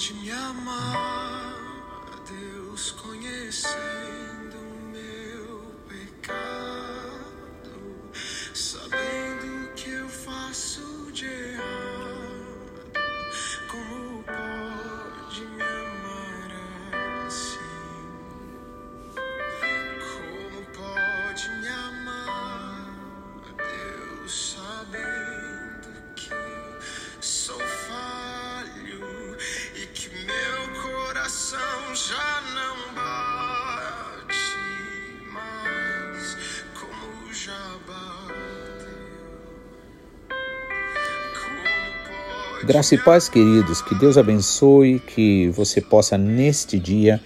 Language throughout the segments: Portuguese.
pode me amar, Deus conhecendo Graça e paz, queridos, que Deus abençoe, que você possa neste dia,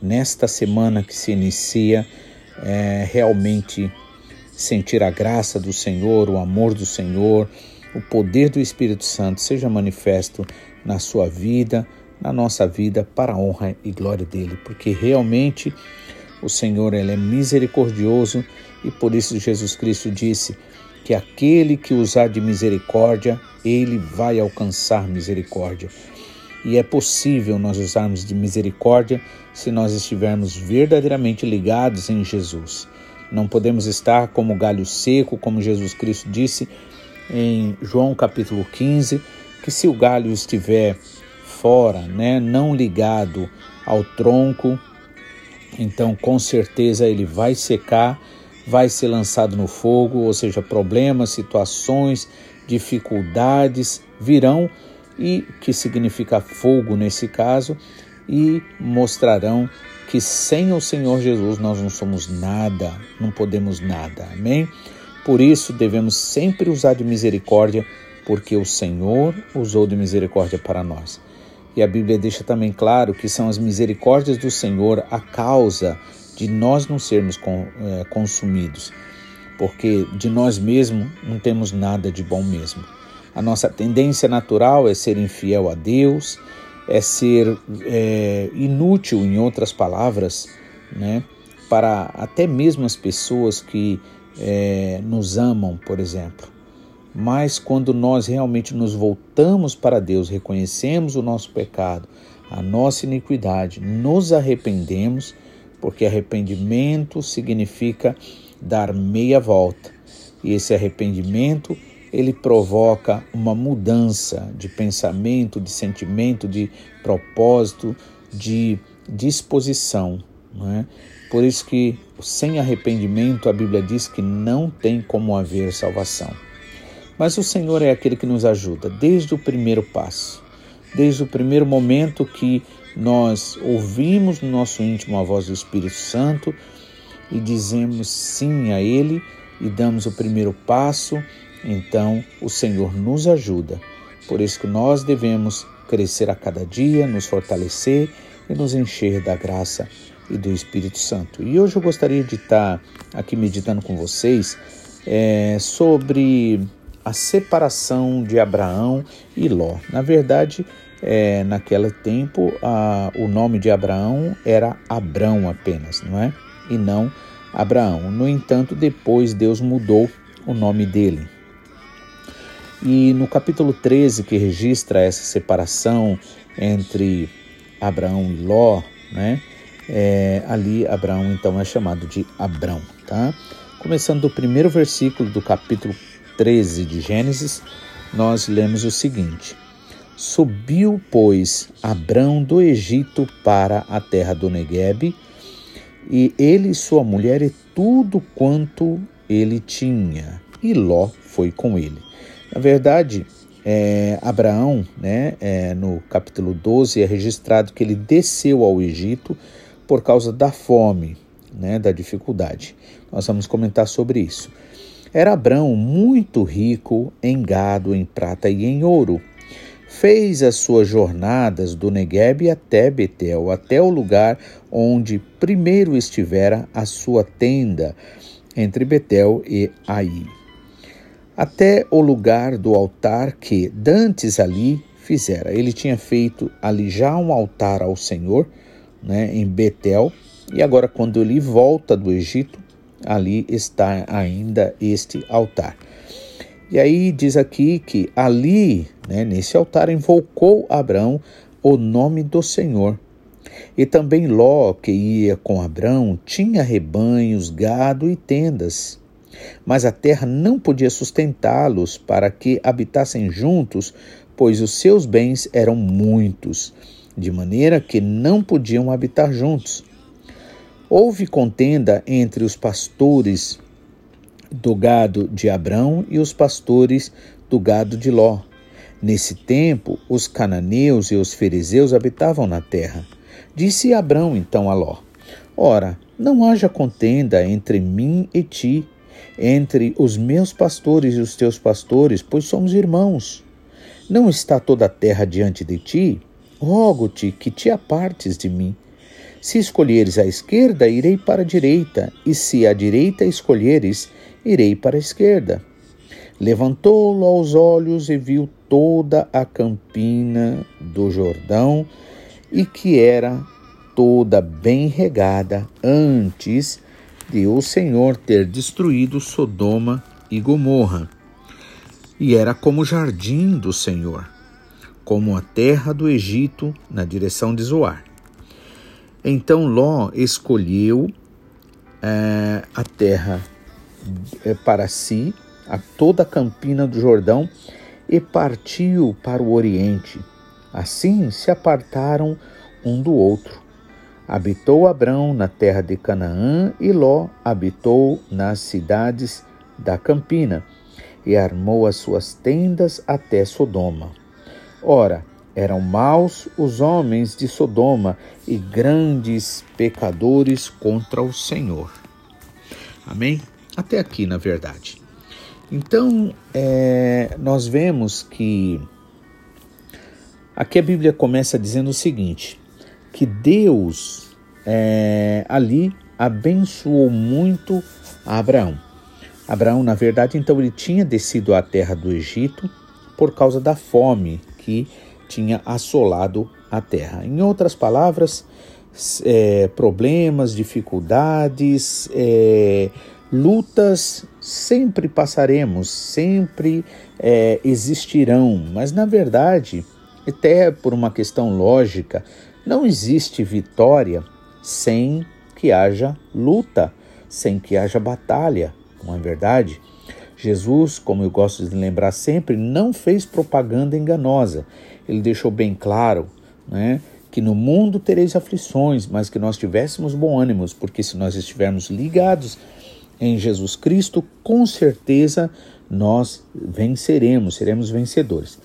nesta semana que se inicia, é, realmente sentir a graça do Senhor, o amor do Senhor, o poder do Espírito Santo seja manifesto na sua vida, na nossa vida, para a honra e glória dele, porque realmente o Senhor ele é misericordioso e por isso Jesus Cristo disse que aquele que usar de misericórdia, ele vai alcançar misericórdia. E é possível nós usarmos de misericórdia se nós estivermos verdadeiramente ligados em Jesus. Não podemos estar como galho seco, como Jesus Cristo disse em João capítulo 15, que se o galho estiver fora, né, não ligado ao tronco, então com certeza ele vai secar, vai ser lançado no fogo, ou seja, problemas, situações, dificuldades virão e que significa fogo nesse caso e mostrarão que sem o Senhor Jesus nós não somos nada, não podemos nada. Amém? Por isso devemos sempre usar de misericórdia, porque o Senhor usou de misericórdia para nós. E a Bíblia deixa também claro que são as misericórdias do Senhor a causa de nós não sermos é, consumidos, porque de nós mesmos não temos nada de bom mesmo. A nossa tendência natural é ser infiel a Deus, é ser é, inútil, em outras palavras, né, para até mesmo as pessoas que é, nos amam, por exemplo. Mas quando nós realmente nos voltamos para Deus, reconhecemos o nosso pecado, a nossa iniquidade, nos arrependemos, porque arrependimento significa dar meia volta. E esse arrependimento, ele provoca uma mudança de pensamento, de sentimento, de propósito, de disposição. É? Por isso que sem arrependimento a Bíblia diz que não tem como haver salvação. Mas o Senhor é aquele que nos ajuda desde o primeiro passo, desde o primeiro momento que nós ouvimos no nosso íntimo a voz do Espírito Santo e dizemos sim a Ele e damos o primeiro passo, então o Senhor nos ajuda. Por isso que nós devemos crescer a cada dia, nos fortalecer e nos encher da graça e do Espírito Santo. E hoje eu gostaria de estar aqui meditando com vocês é, sobre a separação de Abraão e Ló. Na verdade, é, naquele tempo, a, o nome de Abraão era Abrão apenas, não é? E não Abraão. No entanto, depois Deus mudou o nome dele. E no capítulo 13, que registra essa separação entre Abraão e Ló, né? É, ali Abraão então é chamado de Abrão, tá? Começando do primeiro versículo do capítulo 13 de Gênesis, nós lemos o seguinte: Subiu, pois, Abrão do Egito para a terra do Neguebe, e ele e sua mulher e tudo quanto ele tinha, e Ló foi com ele. Na verdade, é, Abraão, né, é, no capítulo 12, é registrado que ele desceu ao Egito por causa da fome, né, da dificuldade. Nós vamos comentar sobre isso. Era Abraão muito rico em gado, em prata e em ouro. Fez as suas jornadas do Negueb até Betel, até o lugar onde primeiro estivera a sua tenda, entre Betel e Ai até o lugar do altar que dantes ali fizera. Ele tinha feito ali já um altar ao Senhor, né, em Betel, e agora quando ele volta do Egito, ali está ainda este altar. E aí diz aqui que ali, né, nesse altar, invocou Abraão o nome do Senhor. E também Ló, que ia com Abrão, tinha rebanhos, gado e tendas. Mas a terra não podia sustentá-los para que habitassem juntos, pois os seus bens eram muitos, de maneira que não podiam habitar juntos. Houve contenda entre os pastores do gado de Abrão e os pastores do gado de Ló. Nesse tempo, os cananeus e os fariseus habitavam na terra. Disse Abrão então a Ló: Ora, não haja contenda entre mim e ti, entre os meus pastores e os teus pastores, pois somos irmãos. Não está toda a terra diante de ti? Rogo-te que te apartes de mim. Se escolheres a esquerda, irei para a direita, e se a direita escolheres, irei para a esquerda. Levantou-lo os olhos e viu toda a campina do Jordão e que era toda bem regada antes de o Senhor ter destruído Sodoma e Gomorra. E era como o jardim do Senhor, como a terra do Egito na direção de Zoar. Então Ló escolheu é, a terra é, para si, a toda a campina do Jordão, e partiu para o oriente. Assim se apartaram um do outro. Habitou Abrão na terra de Canaã e Ló habitou nas cidades da Campina e armou as suas tendas até Sodoma. Ora, eram maus os homens de Sodoma e grandes pecadores contra o Senhor. Amém? Até aqui, na verdade. Então, é, nós vemos que aqui a Bíblia começa dizendo o seguinte: que Deus é, ali abençoou muito Abraão. Abraão, na verdade, então ele tinha descido à terra do Egito por causa da fome que tinha assolado a terra. Em outras palavras, é, problemas, dificuldades, é, lutas sempre passaremos, sempre é, existirão, mas na verdade, até por uma questão lógica, não existe vitória sem que haja luta, sem que haja batalha, não é verdade? Jesus, como eu gosto de lembrar sempre, não fez propaganda enganosa. Ele deixou bem claro né, que no mundo tereis aflições, mas que nós tivéssemos bom ânimo, porque se nós estivermos ligados em Jesus Cristo, com certeza nós venceremos, seremos vencedores.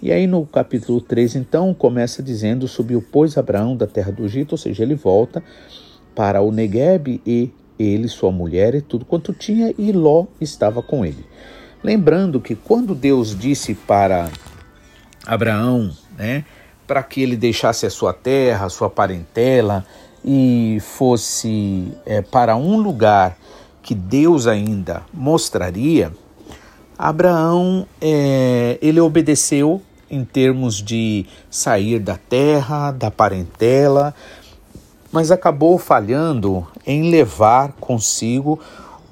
E aí no capítulo 3, então, começa dizendo: Subiu, pois, Abraão da terra do Egito, ou seja, ele volta para o Negueb e ele, sua mulher e tudo quanto tinha, e Ló estava com ele. Lembrando que quando Deus disse para Abraão, né, para que ele deixasse a sua terra, a sua parentela e fosse é, para um lugar que Deus ainda mostraria, Abraão é, ele obedeceu em termos de sair da terra, da parentela, mas acabou falhando em levar consigo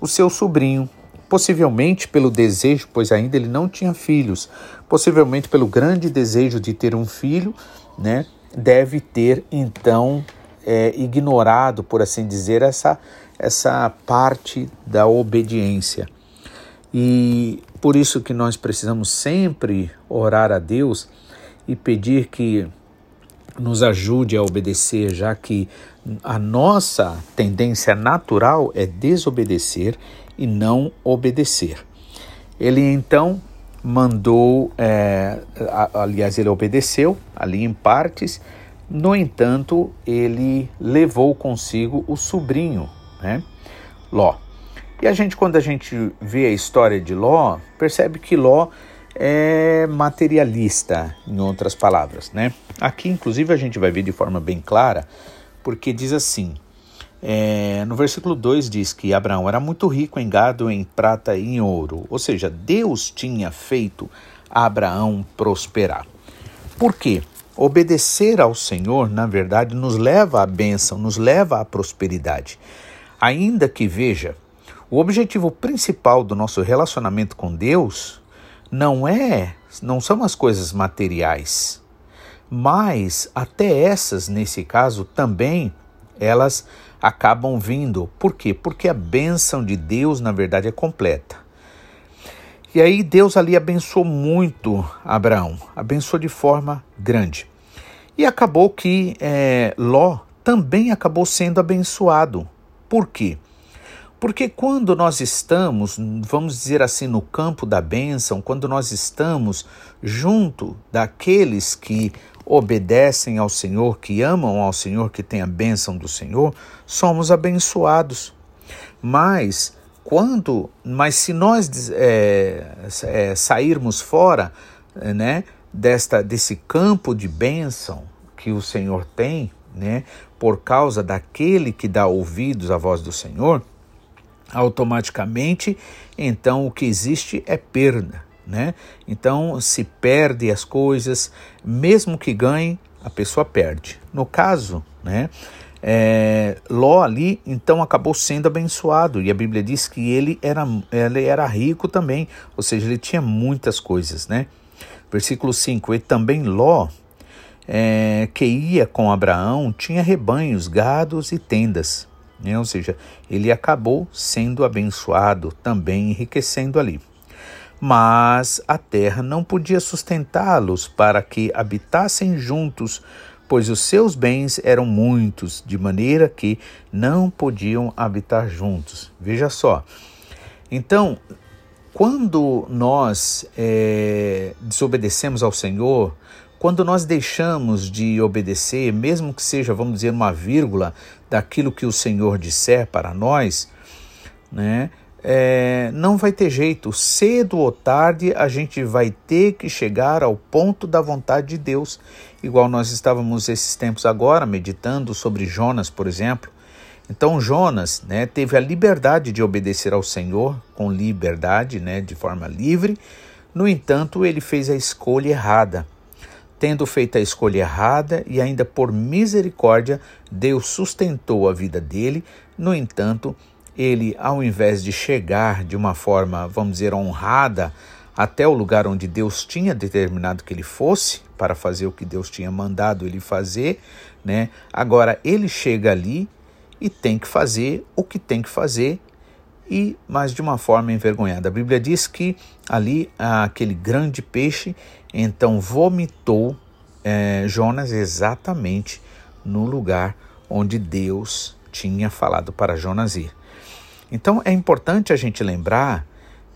o seu sobrinho, possivelmente pelo desejo, pois ainda ele não tinha filhos, possivelmente pelo grande desejo de ter um filho, né? Deve ter então é, ignorado, por assim dizer, essa, essa parte da obediência. E por isso que nós precisamos sempre orar a Deus e pedir que nos ajude a obedecer, já que a nossa tendência natural é desobedecer e não obedecer. Ele então mandou, é, aliás, ele obedeceu ali em partes, no entanto, ele levou consigo o sobrinho, né? Ló. E a gente, quando a gente vê a história de Ló, percebe que Ló é materialista, em outras palavras, né? Aqui, inclusive, a gente vai ver de forma bem clara, porque diz assim: é, no versículo 2 diz que Abraão era muito rico em gado, em prata e em ouro, ou seja, Deus tinha feito Abraão prosperar. Por quê? Obedecer ao Senhor, na verdade, nos leva à bênção, nos leva à prosperidade. Ainda que, veja, o objetivo principal do nosso relacionamento com Deus não é, não são as coisas materiais, Mas até essas, nesse caso, também elas acabam vindo. Por quê? Porque a bênção de Deus, na verdade, é completa. E aí Deus ali abençoou muito Abraão, abençoou de forma grande. E acabou que é, Ló também acabou sendo abençoado. Por quê? Porque quando nós estamos, vamos dizer assim, no campo da bênção, quando nós estamos junto daqueles que obedecem ao Senhor, que amam ao Senhor, que têm a bênção do Senhor, somos abençoados. Mas quando, mas se nós é, é, sairmos fora, né, desta desse campo de bênção que o Senhor tem, né, por causa daquele que dá ouvidos à voz do Senhor, automaticamente, então o que existe é perda, né? Então se perde as coisas, mesmo que ganhe, a pessoa perde. No caso, né? É, Ló ali então acabou sendo abençoado e a Bíblia diz que ele era, ele era rico também, ou seja, ele tinha muitas coisas, né? Versículo 5: E também Ló, é, que ia com Abraão, tinha rebanhos, gados e tendas, né? ou seja, ele acabou sendo abençoado, também enriquecendo ali. Mas a terra não podia sustentá-los para que habitassem juntos pois os seus bens eram muitos, de maneira que não podiam habitar juntos. Veja só. Então, quando nós é, desobedecemos ao Senhor, quando nós deixamos de obedecer, mesmo que seja, vamos dizer, uma vírgula daquilo que o Senhor disser para nós, né? É, não vai ter jeito. Cedo ou tarde a gente vai ter que chegar ao ponto da vontade de Deus. Igual nós estávamos esses tempos agora meditando sobre Jonas, por exemplo. Então Jonas né, teve a liberdade de obedecer ao Senhor com liberdade, né, de forma livre. No entanto, ele fez a escolha errada. Tendo feito a escolha errada e ainda por misericórdia, Deus sustentou a vida dele. No entanto, ele, ao invés de chegar de uma forma, vamos dizer, honrada até o lugar onde Deus tinha determinado que ele fosse, para fazer o que Deus tinha mandado ele fazer, né? Agora ele chega ali e tem que fazer o que tem que fazer e mas de uma forma envergonhada. A Bíblia diz que ali aquele grande peixe então vomitou é, Jonas exatamente no lugar onde Deus tinha falado para Jonas ir. Então é importante a gente lembrar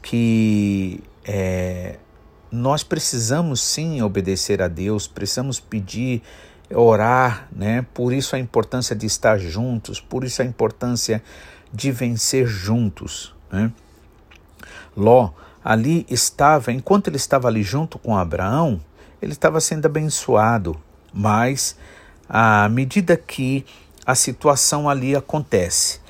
que é, nós precisamos sim obedecer a Deus, precisamos pedir, orar, né? Por isso a importância de estar juntos, por isso a importância de vencer juntos. Né? Ló ali estava, enquanto ele estava ali junto com Abraão, ele estava sendo abençoado, mas à medida que a situação ali acontece,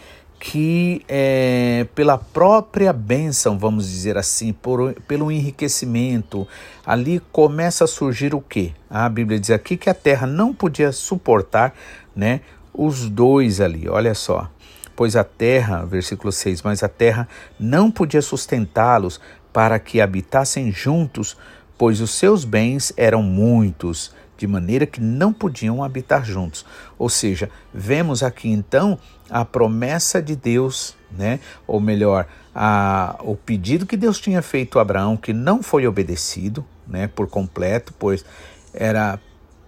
que é, pela própria bênção, vamos dizer assim, por, pelo enriquecimento, ali começa a surgir o que? A Bíblia diz aqui que a terra não podia suportar né, os dois ali, olha só. Pois a terra, versículo 6, mas a terra não podia sustentá-los para que habitassem juntos, pois os seus bens eram muitos de maneira que não podiam habitar juntos. Ou seja, vemos aqui então a promessa de Deus, né? ou melhor, a, o pedido que Deus tinha feito a Abraão, que não foi obedecido né, por completo, pois era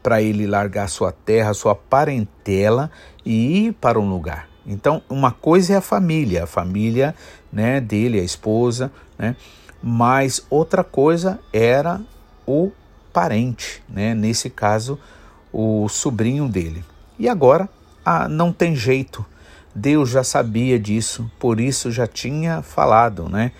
para ele largar sua terra, sua parentela e ir para um lugar. Então, uma coisa é a família, a família né, dele, a esposa, né? mas outra coisa era o parente, né? nesse caso, o sobrinho dele. E agora ah, não tem jeito. Deus já sabia disso, por isso já tinha falado, né?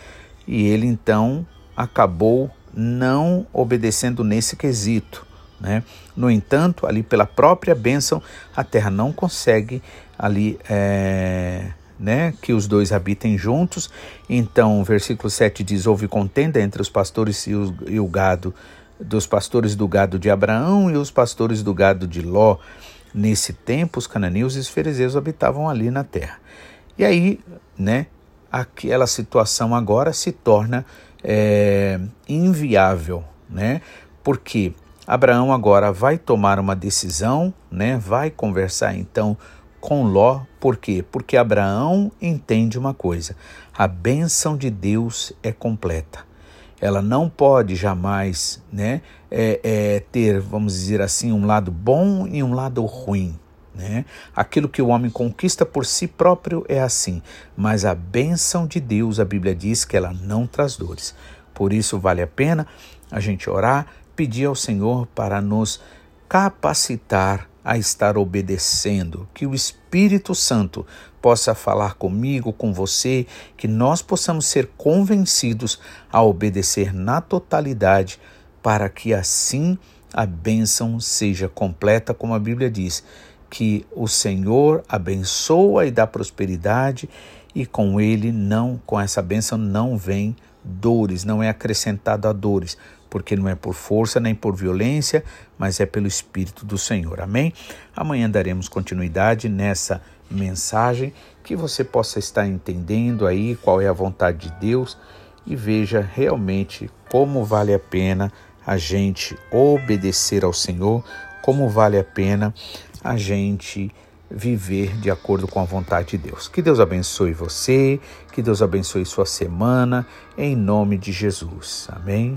E ele então acabou não obedecendo nesse quesito, né? No entanto, ali pela própria bênção, a terra não consegue ali é, né, que os dois habitem juntos. Então, o versículo 7 diz: Houve contenda entre os pastores e, os, e o gado dos pastores do gado de Abraão e os pastores do gado de Ló. Nesse tempo, os cananeus e os fariseus habitavam ali na terra. E aí, né, aquela situação agora se torna é, inviável, né? Porque Abraão agora vai tomar uma decisão, né? Vai conversar então com Ló, por quê? Porque Abraão entende uma coisa: a bênção de Deus é completa. Ela não pode jamais né, é, é, ter, vamos dizer assim, um lado bom e um lado ruim. Né? Aquilo que o homem conquista por si próprio é assim, mas a bênção de Deus, a Bíblia diz que ela não traz dores. Por isso vale a pena a gente orar, pedir ao Senhor para nos capacitar a estar obedecendo, que o Espírito Santo possa falar comigo, com você, que nós possamos ser convencidos a obedecer na totalidade, para que assim a bênção seja completa, como a Bíblia diz, que o Senhor abençoa e dá prosperidade e com ele não, com essa bênção não vem dores, não é acrescentado a dores, porque não é por força nem por violência, mas é pelo Espírito do Senhor. Amém? Amanhã daremos continuidade nessa mensagem, que você possa estar entendendo aí qual é a vontade de Deus e veja realmente como vale a pena a gente obedecer ao Senhor, como vale a pena a gente viver de acordo com a vontade de Deus. Que Deus abençoe você, que Deus abençoe sua semana, em nome de Jesus. Amém.